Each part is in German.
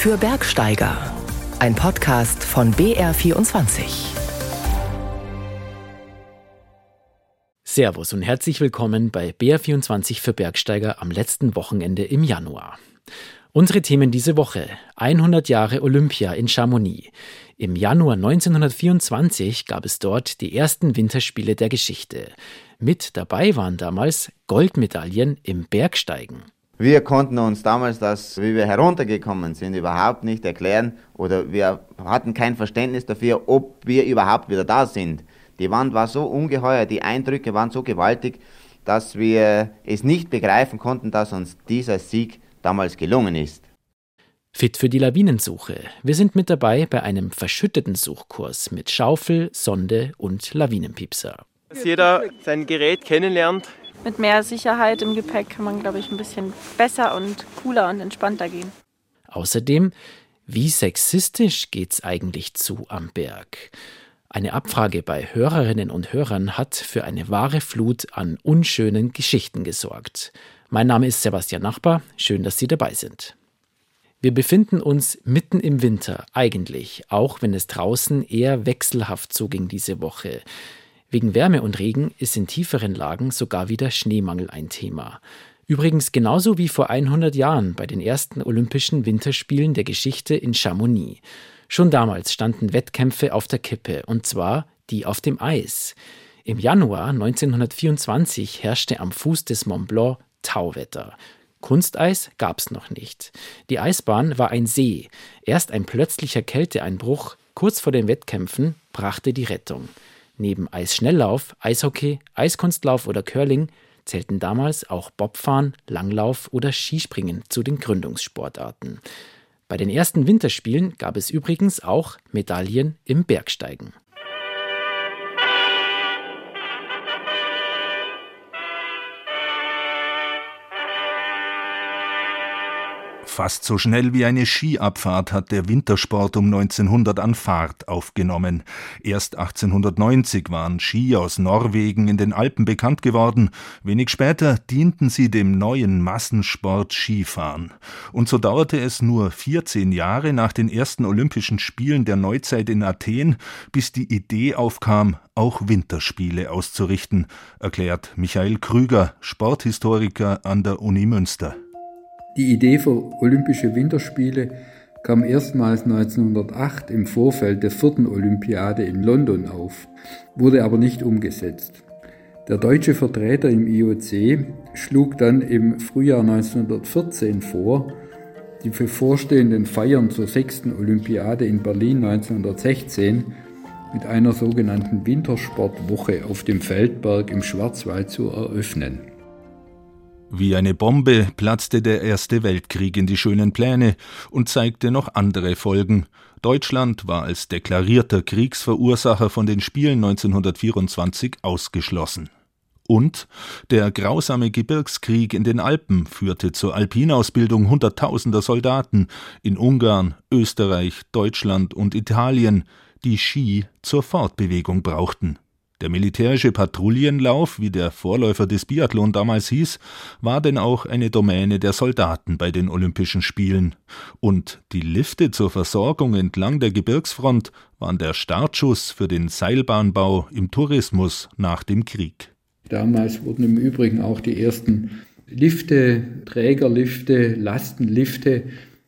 für Bergsteiger. Ein Podcast von BR24. Servus und herzlich willkommen bei BR24 für Bergsteiger am letzten Wochenende im Januar. Unsere Themen diese Woche: 100 Jahre Olympia in Chamonix. Im Januar 1924 gab es dort die ersten Winterspiele der Geschichte. Mit dabei waren damals Goldmedaillen im Bergsteigen. Wir konnten uns damals das, wie wir heruntergekommen sind, überhaupt nicht erklären oder wir hatten kein Verständnis dafür, ob wir überhaupt wieder da sind. Die Wand war so ungeheuer, die Eindrücke waren so gewaltig, dass wir es nicht begreifen konnten, dass uns dieser Sieg damals gelungen ist. Fit für die Lawinensuche. Wir sind mit dabei bei einem verschütteten Suchkurs mit Schaufel, Sonde und Lawinenpiepser. Dass jeder sein Gerät kennenlernt. Mit mehr Sicherheit im Gepäck kann man, glaube ich, ein bisschen besser und cooler und entspannter gehen. Außerdem, wie sexistisch geht's eigentlich zu am Berg? Eine Abfrage bei Hörerinnen und Hörern hat für eine wahre Flut an unschönen Geschichten gesorgt. Mein Name ist Sebastian Nachbar, schön, dass Sie dabei sind. Wir befinden uns mitten im Winter, eigentlich, auch wenn es draußen eher wechselhaft zuging diese Woche. Wegen Wärme und Regen ist in tieferen Lagen sogar wieder Schneemangel ein Thema. Übrigens genauso wie vor 100 Jahren bei den ersten Olympischen Winterspielen der Geschichte in Chamonix. Schon damals standen Wettkämpfe auf der Kippe, und zwar die auf dem Eis. Im Januar 1924 herrschte am Fuß des Mont Blanc Tauwetter. Kunsteis gab's noch nicht. Die Eisbahn war ein See. Erst ein plötzlicher Kälteeinbruch kurz vor den Wettkämpfen brachte die Rettung. Neben Eisschnelllauf, Eishockey, Eiskunstlauf oder Curling zählten damals auch Bobfahren, Langlauf oder Skispringen zu den Gründungssportarten. Bei den ersten Winterspielen gab es übrigens auch Medaillen im Bergsteigen. Fast so schnell wie eine Skiabfahrt hat der Wintersport um 1900 an Fahrt aufgenommen. Erst 1890 waren Ski aus Norwegen in den Alpen bekannt geworden. Wenig später dienten sie dem neuen Massensport Skifahren. Und so dauerte es nur 14 Jahre nach den ersten Olympischen Spielen der Neuzeit in Athen, bis die Idee aufkam, auch Winterspiele auszurichten, erklärt Michael Krüger, Sporthistoriker an der Uni Münster. Die Idee für Olympische Winterspiele kam erstmals 1908 im Vorfeld der vierten Olympiade in London auf, wurde aber nicht umgesetzt. Der deutsche Vertreter im IOC schlug dann im Frühjahr 1914 vor, die bevorstehenden Feiern zur sechsten Olympiade in Berlin 1916 mit einer sogenannten Wintersportwoche auf dem Feldberg im Schwarzwald zu eröffnen. Wie eine Bombe platzte der Erste Weltkrieg in die schönen Pläne und zeigte noch andere Folgen. Deutschland war als deklarierter Kriegsverursacher von den Spielen 1924 ausgeschlossen. Und der grausame Gebirgskrieg in den Alpen führte zur Alpinausbildung hunderttausender Soldaten in Ungarn, Österreich, Deutschland und Italien, die Ski zur Fortbewegung brauchten. Der militärische Patrouillenlauf, wie der Vorläufer des Biathlon damals hieß, war denn auch eine Domäne der Soldaten bei den Olympischen Spielen. Und die Lifte zur Versorgung entlang der Gebirgsfront waren der Startschuss für den Seilbahnbau im Tourismus nach dem Krieg. Damals wurden im Übrigen auch die ersten Lifte, Trägerlifte, Lastenlifte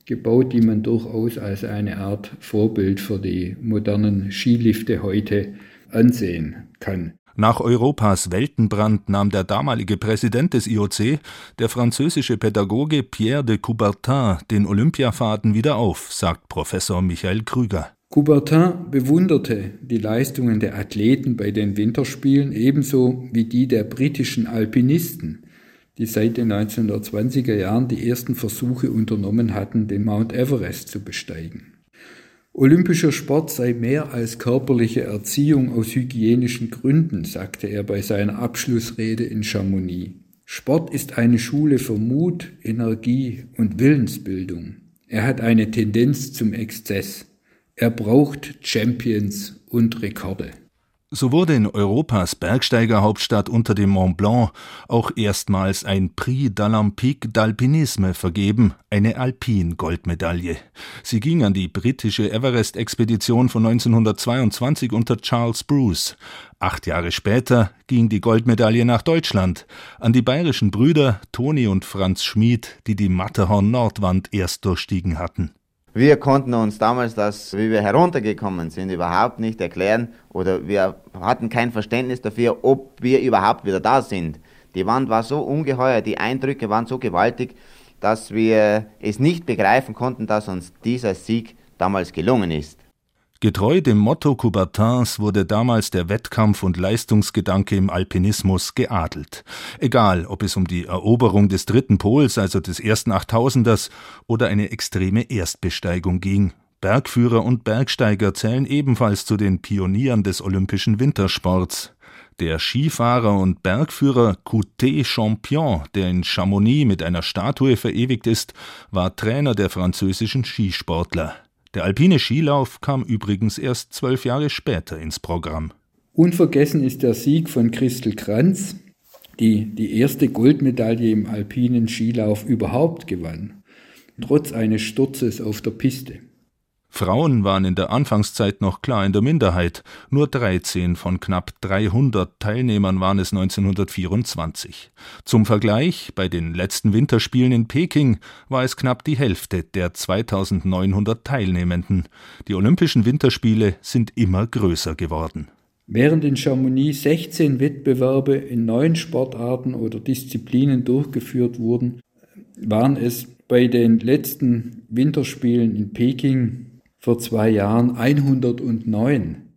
gebaut, die man durchaus als eine Art Vorbild für die modernen Skilifte heute ansehen kann. Nach Europas Weltenbrand nahm der damalige Präsident des IOC, der französische Pädagoge Pierre de Coubertin, den Olympiafaden wieder auf, sagt Professor Michael Krüger. Coubertin bewunderte die Leistungen der Athleten bei den Winterspielen ebenso wie die der britischen Alpinisten, die seit den 1920er Jahren die ersten Versuche unternommen hatten, den Mount Everest zu besteigen. Olympischer Sport sei mehr als körperliche Erziehung aus hygienischen Gründen, sagte er bei seiner Abschlussrede in Chamonix. Sport ist eine Schule für Mut, Energie und Willensbildung. Er hat eine Tendenz zum Exzess. Er braucht Champions und Rekorde. So wurde in Europas Bergsteigerhauptstadt unter dem Mont Blanc auch erstmals ein Prix d'Olympique d'Alpinisme vergeben, eine Alpin-Goldmedaille. Sie ging an die britische Everest-Expedition von 1922 unter Charles Bruce. Acht Jahre später ging die Goldmedaille nach Deutschland, an die bayerischen Brüder Toni und Franz Schmid, die die Matterhorn-Nordwand erst durchstiegen hatten. Wir konnten uns damals das, wie wir heruntergekommen sind, überhaupt nicht erklären oder wir hatten kein Verständnis dafür, ob wir überhaupt wieder da sind. Die Wand war so ungeheuer, die Eindrücke waren so gewaltig, dass wir es nicht begreifen konnten, dass uns dieser Sieg damals gelungen ist. Getreu dem Motto Coubertins wurde damals der Wettkampf und Leistungsgedanke im Alpinismus geadelt. Egal, ob es um die Eroberung des dritten Pols, also des ersten Achttausenders, oder eine extreme Erstbesteigung ging. Bergführer und Bergsteiger zählen ebenfalls zu den Pionieren des olympischen Wintersports. Der Skifahrer und Bergführer Coutet Champion, der in Chamonix mit einer Statue verewigt ist, war Trainer der französischen Skisportler. Der alpine Skilauf kam übrigens erst zwölf Jahre später ins Programm. Unvergessen ist der Sieg von Christel Kranz, die die erste Goldmedaille im alpinen Skilauf überhaupt gewann, trotz eines Sturzes auf der Piste. Frauen waren in der Anfangszeit noch klar in der Minderheit. Nur 13 von knapp 300 Teilnehmern waren es 1924. Zum Vergleich, bei den letzten Winterspielen in Peking war es knapp die Hälfte der 2900 Teilnehmenden. Die Olympischen Winterspiele sind immer größer geworden. Während in Chamonix 16 Wettbewerbe in neun Sportarten oder Disziplinen durchgeführt wurden, waren es bei den letzten Winterspielen in Peking vor zwei Jahren 109.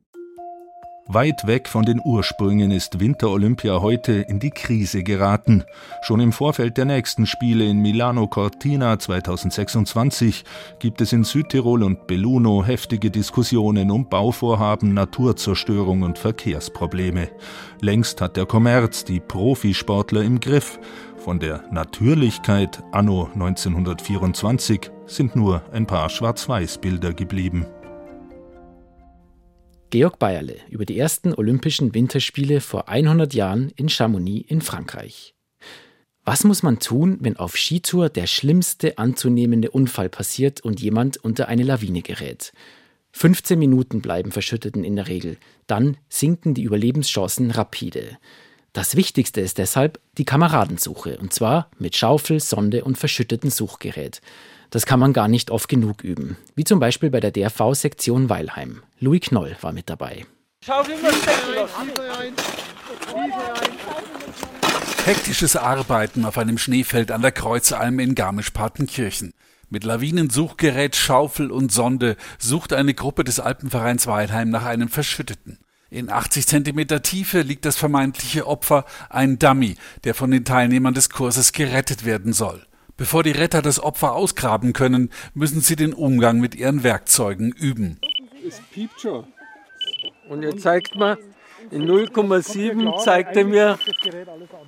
Weit weg von den Ursprüngen ist Winterolympia heute in die Krise geraten. Schon im Vorfeld der nächsten Spiele in Milano Cortina 2026 gibt es in Südtirol und Belluno heftige Diskussionen um Bauvorhaben, Naturzerstörung und Verkehrsprobleme. Längst hat der Kommerz die Profisportler im Griff. Von der Natürlichkeit anno 1924 sind nur ein paar Schwarz-Weiß-Bilder geblieben. Georg Bayerle über die ersten Olympischen Winterspiele vor 100 Jahren in Chamonix in Frankreich. Was muss man tun, wenn auf Skitour der schlimmste anzunehmende Unfall passiert und jemand unter eine Lawine gerät? 15 Minuten bleiben Verschütteten in der Regel. Dann sinken die Überlebenschancen rapide. Das Wichtigste ist deshalb die Kameradensuche, und zwar mit Schaufel, Sonde und verschütteten Suchgerät. Das kann man gar nicht oft genug üben, wie zum Beispiel bei der DRV-Sektion Weilheim. Louis Knoll war mit dabei. Hektisches Arbeiten auf einem Schneefeld an der Kreuzalm in Garmisch-Partenkirchen. Mit Lawinensuchgerät, Schaufel und Sonde sucht eine Gruppe des Alpenvereins Weilheim nach einem Verschütteten. In 80 Zentimeter Tiefe liegt das vermeintliche Opfer, ein Dummy, der von den Teilnehmern des Kurses gerettet werden soll. Bevor die Retter das Opfer ausgraben können, müssen sie den Umgang mit ihren Werkzeugen üben. Es piept schon. Und jetzt zeigt man, in 0,7 zeigt er mir,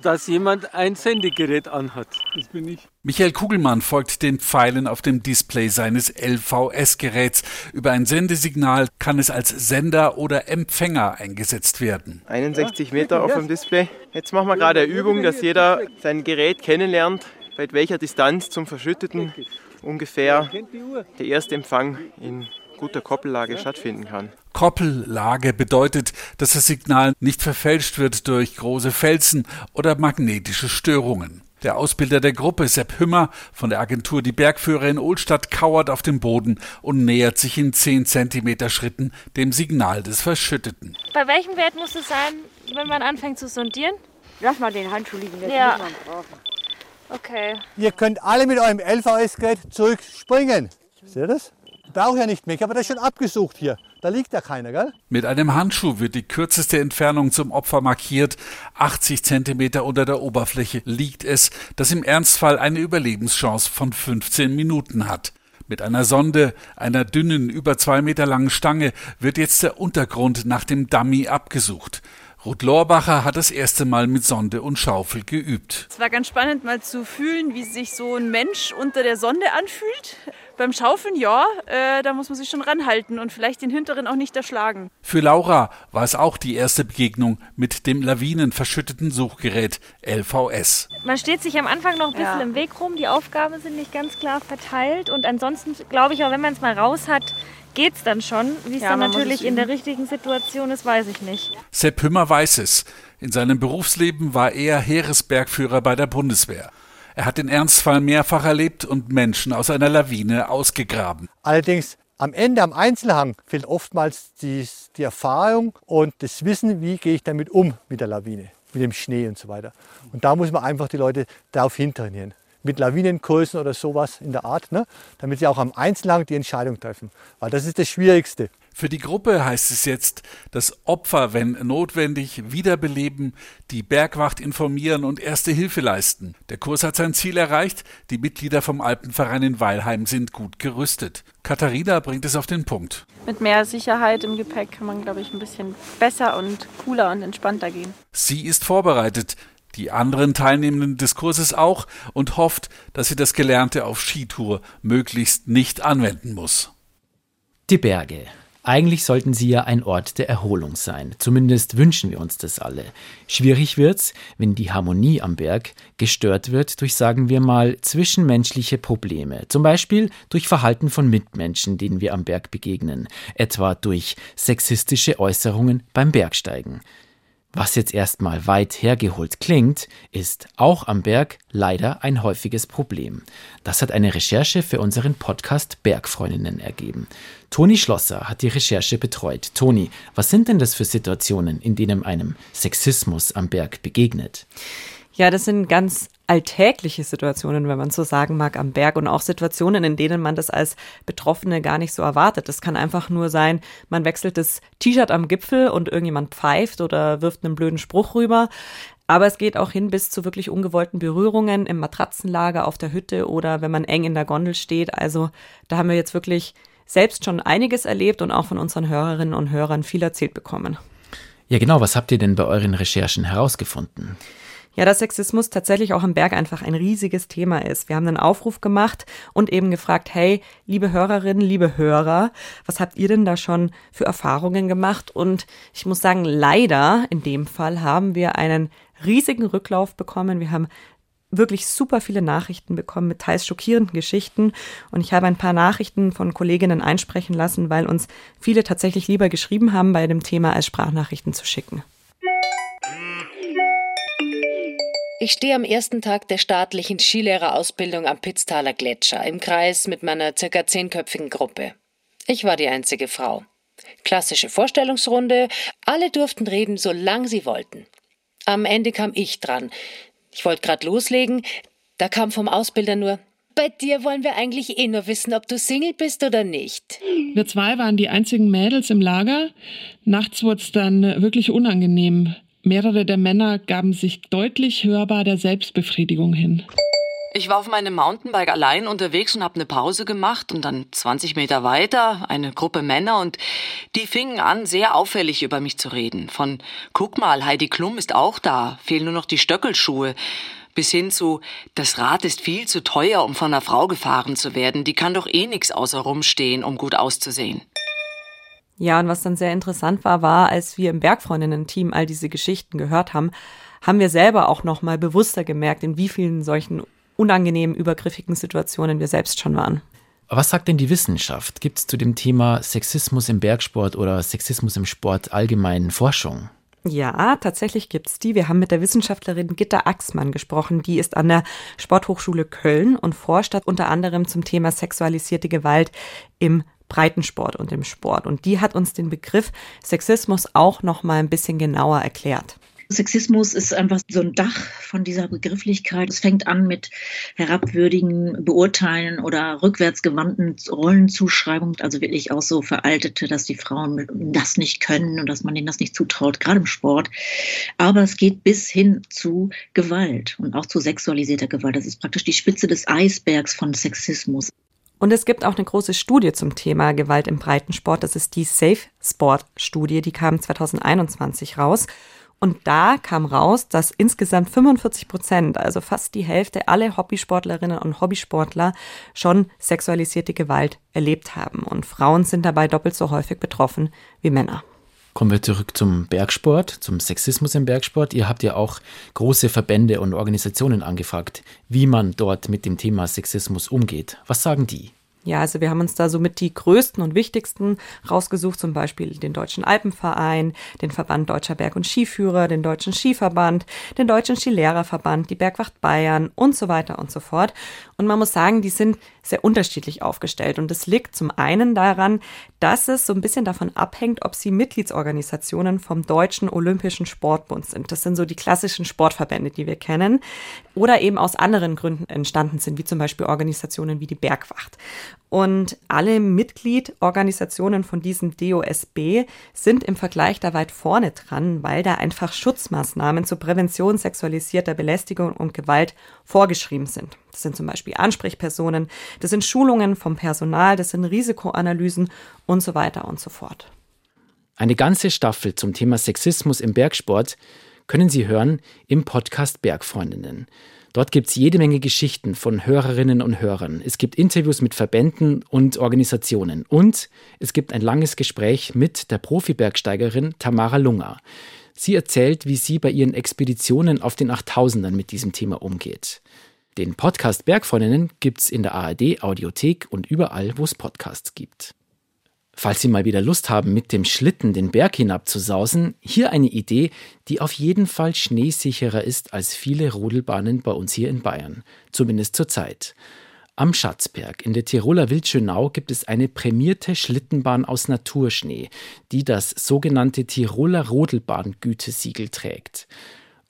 dass jemand ein Sendegerät anhat. Das bin ich. Michael Kugelmann folgt den Pfeilen auf dem Display seines LVS-Geräts. Über ein Sendesignal kann es als Sender oder Empfänger eingesetzt werden. 61 Meter auf dem Display. Jetzt machen wir gerade eine Übung, dass jeder sein Gerät kennenlernt, bei welcher Distanz zum Verschütteten ungefähr der erste Empfang in guter Koppellage stattfinden kann. Koppellage bedeutet, dass das Signal nicht verfälscht wird durch große Felsen oder magnetische Störungen. Der Ausbilder der Gruppe, Sepp Hümmer von der Agentur Die Bergführer in Ohlstadt, kauert auf dem Boden und nähert sich in 10 cm Schritten dem Signal des Verschütteten. Bei welchem Wert muss es sein, wenn man anfängt zu sondieren? Lass mal den Handschuh liegen, das Ja. muss man brauchen. Okay. Ihr könnt alle mit eurem LVS-Gerät zurückspringen. Seht ihr das? Brauche ja nicht mehr. Ich habe das schon abgesucht hier. Da liegt ja keiner, gell? Mit einem Handschuh wird die kürzeste Entfernung zum Opfer markiert. 80 Zentimeter unter der Oberfläche liegt es, das im Ernstfall eine Überlebenschance von 15 Minuten hat. Mit einer Sonde, einer dünnen, über zwei Meter langen Stange, wird jetzt der Untergrund nach dem Dummy abgesucht. Ruth Lorbacher hat das erste Mal mit Sonde und Schaufel geübt. Es war ganz spannend, mal zu fühlen, wie sich so ein Mensch unter der Sonde anfühlt. Beim Schaufeln ja, äh, da muss man sich schon ranhalten und vielleicht den hinteren auch nicht erschlagen. Für Laura war es auch die erste Begegnung mit dem lawinenverschütteten Suchgerät LVS. Man steht sich am Anfang noch ein bisschen ja. im Weg rum, die Aufgaben sind nicht ganz klar verteilt und ansonsten glaube ich auch, wenn man es mal raus hat, geht es dann schon. Wie es ja, dann natürlich in der richtigen Situation ist, weiß ich nicht. Sepp Hümmer weiß es. In seinem Berufsleben war er Heeresbergführer bei der Bundeswehr. Er hat den Ernstfall mehrfach erlebt und Menschen aus einer Lawine ausgegraben. Allerdings am Ende, am Einzelhang, fehlt oftmals die, die Erfahrung und das Wissen, wie gehe ich damit um mit der Lawine, mit dem Schnee und so weiter. Und da muss man einfach die Leute darauf hintrainieren mit Lawinenkursen oder sowas in der Art, ne? damit sie auch am Einzelhang die Entscheidung treffen. Weil das ist das Schwierigste. Für die Gruppe heißt es jetzt, das Opfer, wenn notwendig, wiederbeleben, die Bergwacht informieren und erste Hilfe leisten. Der Kurs hat sein Ziel erreicht. Die Mitglieder vom Alpenverein in Weilheim sind gut gerüstet. Katharina bringt es auf den Punkt. Mit mehr Sicherheit im Gepäck kann man, glaube ich, ein bisschen besser und cooler und entspannter gehen. Sie ist vorbereitet die anderen Teilnehmenden des Kurses auch und hofft, dass sie das Gelernte auf Skitour möglichst nicht anwenden muss. Die Berge. Eigentlich sollten sie ja ein Ort der Erholung sein. Zumindest wünschen wir uns das alle. Schwierig wird's, wenn die Harmonie am Berg gestört wird durch, sagen wir mal, zwischenmenschliche Probleme. Zum Beispiel durch Verhalten von Mitmenschen, denen wir am Berg begegnen. Etwa durch sexistische Äußerungen beim Bergsteigen. Was jetzt erstmal weit hergeholt klingt, ist auch am Berg leider ein häufiges Problem. Das hat eine Recherche für unseren Podcast Bergfreundinnen ergeben. Toni Schlosser hat die Recherche betreut. Toni, was sind denn das für Situationen, in denen einem Sexismus am Berg begegnet? Ja, das sind ganz alltägliche Situationen, wenn man so sagen mag, am Berg und auch Situationen, in denen man das als Betroffene gar nicht so erwartet. Das kann einfach nur sein, man wechselt das T-Shirt am Gipfel und irgendjemand pfeift oder wirft einen blöden Spruch rüber. Aber es geht auch hin bis zu wirklich ungewollten Berührungen im Matratzenlager auf der Hütte oder wenn man eng in der Gondel steht. Also da haben wir jetzt wirklich selbst schon einiges erlebt und auch von unseren Hörerinnen und Hörern viel erzählt bekommen. Ja, genau. Was habt ihr denn bei euren Recherchen herausgefunden? Ja, dass Sexismus tatsächlich auch am Berg einfach ein riesiges Thema ist. Wir haben einen Aufruf gemacht und eben gefragt, hey, liebe Hörerinnen, liebe Hörer, was habt ihr denn da schon für Erfahrungen gemacht? Und ich muss sagen, leider in dem Fall haben wir einen riesigen Rücklauf bekommen. Wir haben wirklich super viele Nachrichten bekommen mit teils schockierenden Geschichten. Und ich habe ein paar Nachrichten von Kolleginnen einsprechen lassen, weil uns viele tatsächlich lieber geschrieben haben, bei dem Thema als Sprachnachrichten zu schicken. Ich stehe am ersten Tag der staatlichen Skilehrerausbildung am Pitztaler Gletscher im Kreis mit meiner circa zehnköpfigen Gruppe. Ich war die einzige Frau. Klassische Vorstellungsrunde, alle durften reden, solange sie wollten. Am Ende kam ich dran. Ich wollte gerade loslegen, da kam vom Ausbilder nur bei dir wollen wir eigentlich eh nur wissen, ob du Single bist oder nicht. Wir zwei waren die einzigen Mädels im Lager. Nachts wurde es dann wirklich unangenehm. Mehrere der Männer gaben sich deutlich hörbar der Selbstbefriedigung hin. Ich war auf meinem Mountainbike allein unterwegs und habe eine Pause gemacht und dann 20 Meter weiter eine Gruppe Männer und die fingen an, sehr auffällig über mich zu reden. Von guck mal, Heidi Klum ist auch da, fehlen nur noch die Stöckelschuhe. Bis hin zu, das Rad ist viel zu teuer, um von einer Frau gefahren zu werden. Die kann doch eh nix außer rumstehen, um gut auszusehen. Ja, und was dann sehr interessant war, war, als wir im Bergfreundinnen-Team all diese Geschichten gehört haben, haben wir selber auch noch mal bewusster gemerkt, in wie vielen solchen unangenehmen, übergriffigen Situationen wir selbst schon waren. Was sagt denn die Wissenschaft? Gibt es zu dem Thema Sexismus im Bergsport oder Sexismus im Sport allgemein Forschung? Ja, tatsächlich gibt's die. Wir haben mit der Wissenschaftlerin Gitta Axmann gesprochen. Die ist an der Sporthochschule Köln und forscht unter anderem zum Thema sexualisierte Gewalt im Breitensport und im Sport. Und die hat uns den Begriff Sexismus auch noch mal ein bisschen genauer erklärt. Sexismus ist einfach so ein Dach von dieser Begrifflichkeit. Es fängt an mit herabwürdigen Beurteilen oder rückwärtsgewandten Rollenzuschreibungen, also wirklich auch so veraltete, dass die Frauen das nicht können und dass man ihnen das nicht zutraut, gerade im Sport. Aber es geht bis hin zu Gewalt und auch zu sexualisierter Gewalt. Das ist praktisch die Spitze des Eisbergs von Sexismus. Und es gibt auch eine große Studie zum Thema Gewalt im Breitensport. Das ist die Safe Sport Studie, die kam 2021 raus. Und da kam raus, dass insgesamt 45 Prozent, also fast die Hälfte alle Hobbysportlerinnen und Hobbysportler schon sexualisierte Gewalt erlebt haben. Und Frauen sind dabei doppelt so häufig betroffen wie Männer. Kommen wir zurück zum Bergsport, zum Sexismus im Bergsport. Ihr habt ja auch große Verbände und Organisationen angefragt, wie man dort mit dem Thema Sexismus umgeht. Was sagen die? Ja, also wir haben uns da somit die größten und wichtigsten rausgesucht, zum Beispiel den Deutschen Alpenverein, den Verband Deutscher Berg- und Skiführer, den Deutschen Skiverband, den Deutschen Skilehrerverband, die Bergwacht Bayern und so weiter und so fort. Und man muss sagen, die sind sehr unterschiedlich aufgestellt. Und es liegt zum einen daran, dass es so ein bisschen davon abhängt, ob sie Mitgliedsorganisationen vom Deutschen Olympischen Sportbund sind. Das sind so die klassischen Sportverbände, die wir kennen. Oder eben aus anderen Gründen entstanden sind, wie zum Beispiel Organisationen wie die Bergwacht. Und alle Mitgliedorganisationen von diesem DOSB sind im Vergleich da weit vorne dran, weil da einfach Schutzmaßnahmen zur Prävention sexualisierter Belästigung und Gewalt vorgeschrieben sind. Das sind zum Beispiel Ansprechpersonen, das sind Schulungen vom Personal, das sind Risikoanalysen und so weiter und so fort. Eine ganze Staffel zum Thema Sexismus im Bergsport können Sie hören im Podcast Bergfreundinnen. Dort gibt es jede Menge Geschichten von Hörerinnen und Hörern. Es gibt Interviews mit Verbänden und Organisationen. Und es gibt ein langes Gespräch mit der Profi-Bergsteigerin Tamara Lunger. Sie erzählt, wie sie bei ihren Expeditionen auf den 8000ern mit diesem Thema umgeht. Den Podcast Bergfreundinnen gibt's in der ARD Audiothek und überall, wo es Podcasts gibt. Falls Sie mal wieder Lust haben, mit dem Schlitten den Berg hinab zu sausen, hier eine Idee, die auf jeden Fall schneesicherer ist als viele Rodelbahnen bei uns hier in Bayern, zumindest zurzeit. Am Schatzberg in der Tiroler Wildschönau gibt es eine prämierte Schlittenbahn aus Naturschnee, die das sogenannte Tiroler Rodelbahn-Gütesiegel trägt.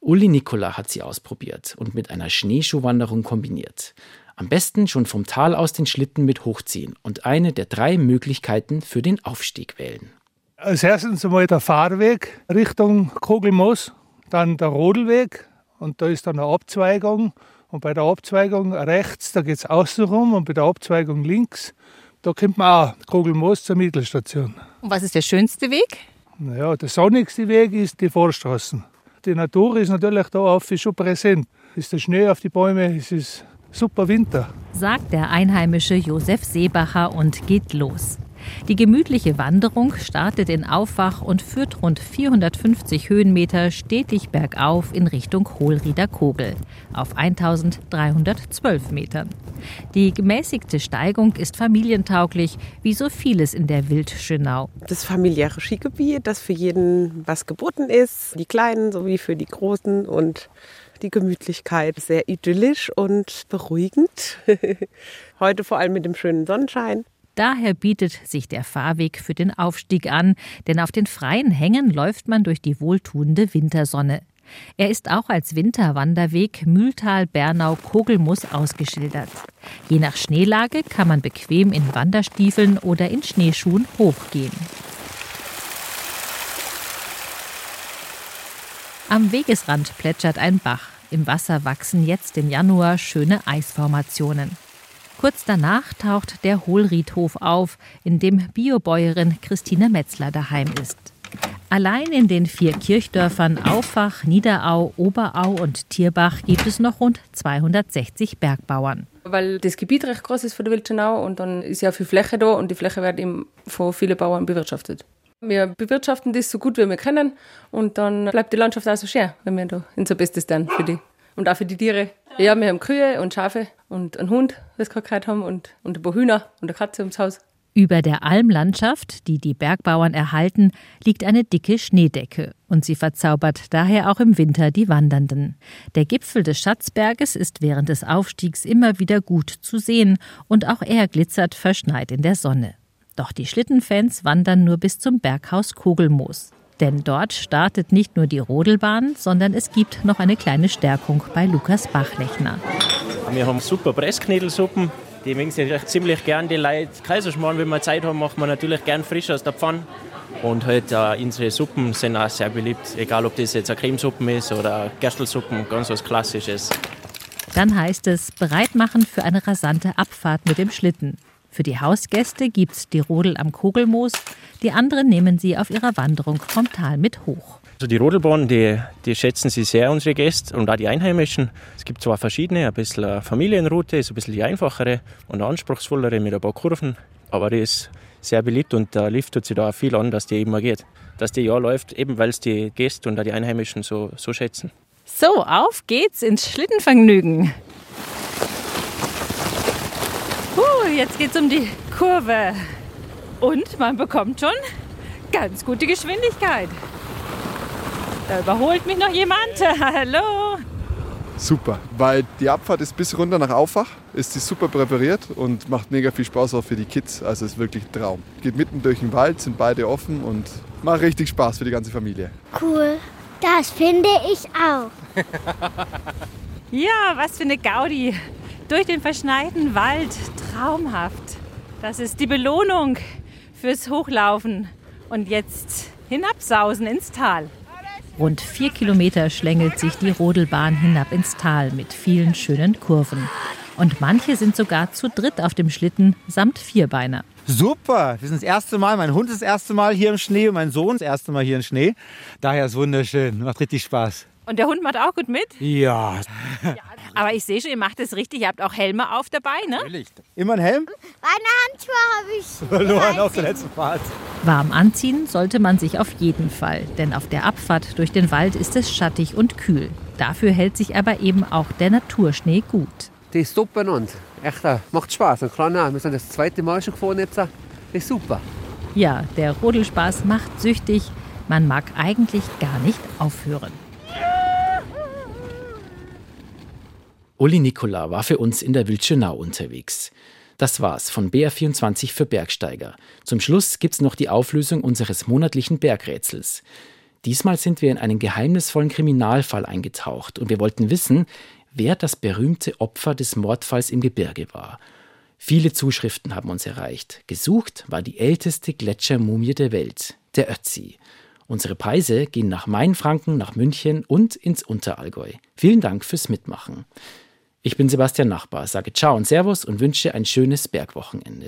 Uli Nikola hat sie ausprobiert und mit einer Schneeschuhwanderung kombiniert. Am besten schon vom Tal aus den Schlitten mit hochziehen und eine der drei Möglichkeiten für den Aufstieg wählen. Als erstes einmal der Fahrweg Richtung Kogelmoos, dann der Rodelweg und da ist dann eine Abzweigung. Und bei der Abzweigung rechts, da geht es außen rum und bei der Abzweigung links, da kommt man auch Kogelmoos zur Mittelstation. Und was ist der schönste Weg? Naja, der sonnigste Weg ist die Vorstraßen. Die Natur ist natürlich da auf schon präsent. Es ist der Schnee auf die Bäume, es ist Super Winter, sagt der Einheimische Josef Seebacher und geht los. Die gemütliche Wanderung startet in Aufwach und führt rund 450 Höhenmeter stetig bergauf in Richtung Hohlrieder Kogel auf 1312 Metern. Die gemäßigte Steigung ist familientauglich, wie so vieles in der Wildschönau. Das familiäre Skigebiet, das für jeden was geboten ist, die Kleinen sowie für die Großen und die Gemütlichkeit. Sehr idyllisch und beruhigend. Heute vor allem mit dem schönen Sonnenschein. Daher bietet sich der Fahrweg für den Aufstieg an, denn auf den freien Hängen läuft man durch die wohltuende Wintersonne. Er ist auch als Winterwanderweg Mühltal-Bernau-Kogelmus ausgeschildert. Je nach Schneelage kann man bequem in Wanderstiefeln oder in Schneeschuhen hochgehen. Am Wegesrand plätschert ein Bach. Im Wasser wachsen jetzt im Januar schöne Eisformationen. Kurz danach taucht der Hohlriedhof auf, in dem Biobäuerin Christine Metzler daheim ist. Allein in den vier Kirchdörfern Auffach, Niederau, Oberau und Tierbach gibt es noch rund 260 Bergbauern. Weil das Gebiet recht groß ist für die Wildschönau und dann ist ja viel Fläche da und die Fläche wird eben von vielen Bauern bewirtschaftet. Wir bewirtschaften das so gut wie wir können und dann bleibt die Landschaft auch so schön, wenn wir da unser Bestes tun für die. Und auch für die Tiere. Ja, wir haben Kühe und Schafe und einen Hund, was wir gerade haben, und, und ein paar Hühner und eine Katze ums Haus. Über der Almlandschaft, die die Bergbauern erhalten, liegt eine dicke Schneedecke und sie verzaubert daher auch im Winter die Wandernden. Der Gipfel des Schatzberges ist während des Aufstiegs immer wieder gut zu sehen und auch er glitzert verschneit in der Sonne. Doch die Schlittenfans wandern nur bis zum Berghaus Kogelmoos. Denn dort startet nicht nur die Rodelbahn, sondern es gibt noch eine kleine Stärkung bei Lukas Bachlechner. Wir haben super Pressknädelsuppen. Die mögen sich ziemlich gern die Leute. Kaiserschmarrn, wenn wir Zeit haben, machen wir natürlich gern frisch aus der Pfanne. Und halt äh, unsere Suppen sind auch sehr beliebt. Egal, ob das jetzt eine Cremesuppen ist oder Gerstelssuppen, ganz was Klassisches. Dann heißt es bereit machen für eine rasante Abfahrt mit dem Schlitten. Für die Hausgäste gibt's die Rodel am Kogelmoos, die anderen nehmen sie auf ihrer Wanderung vom Tal mit hoch. Also die Rodelbahn, die, die schätzen sie sehr, unsere Gäste und auch die Einheimischen. Es gibt zwar verschiedene, ein bisschen eine Familienroute, ist ein bisschen die einfachere und anspruchsvollere mit ein paar Kurven, aber die ist sehr beliebt und der Lift tut sich da auch viel an, dass die eben mal geht. Dass die ja läuft, eben weil es die Gäste und auch die Einheimischen so, so schätzen. So, auf geht's ins Schlittenvergnügen. Jetzt geht's um die Kurve. Und man bekommt schon ganz gute Geschwindigkeit. Da überholt mich noch jemand. Hallo. Super, weil die Abfahrt ist bis runter nach Aufwach, ist die super präpariert und macht mega viel Spaß auch für die Kids. Also ist wirklich ein Traum. Geht mitten durch den Wald, sind beide offen und macht richtig Spaß für die ganze Familie. Cool, das finde ich auch. ja, was für eine Gaudi. Durch den verschneiten Wald, traumhaft. Das ist die Belohnung fürs Hochlaufen. Und jetzt hinabsausen ins Tal. Rund vier Kilometer schlängelt sich die Rodelbahn hinab ins Tal mit vielen schönen Kurven. Und manche sind sogar zu dritt auf dem Schlitten samt Vierbeiner. Super, wir sind das erste Mal, mein Hund ist das erste Mal hier im Schnee und mein Sohn das erste Mal hier im Schnee. Daher ist es wunderschön, macht richtig Spaß. Und der Hund macht auch gut mit? Ja. Aber ich sehe schon, ihr macht es richtig. Ihr habt auch Helme auf dabei, ne? Natürlich. Immer ein Helm? Meine Handschuhe habe ich verloren auf der letzten Fahrt. Warm anziehen sollte man sich auf jeden Fall, denn auf der Abfahrt durch den Wald ist es schattig und kühl. Dafür hält sich aber eben auch der Naturschnee gut. Die ist super und echt, äh, macht Spaß. Und klar, wir sind das zweite Mal schon gefahren jetzt. Das ist super. Ja, der Rodelspaß macht süchtig. Man mag eigentlich gar nicht aufhören. Uli Nikola war für uns in der Wildschönau unterwegs. Das war's von BR24 für Bergsteiger. Zum Schluss gibt's noch die Auflösung unseres monatlichen Bergrätsels. Diesmal sind wir in einen geheimnisvollen Kriminalfall eingetaucht und wir wollten wissen, wer das berühmte Opfer des Mordfalls im Gebirge war. Viele Zuschriften haben uns erreicht. Gesucht war die älteste Gletschermumie der Welt, der Ötzi. Unsere Preise gehen nach Mainfranken, nach München und ins Unterallgäu. Vielen Dank fürs Mitmachen. Ich bin Sebastian Nachbar, sage Ciao und Servus und wünsche ein schönes Bergwochenende.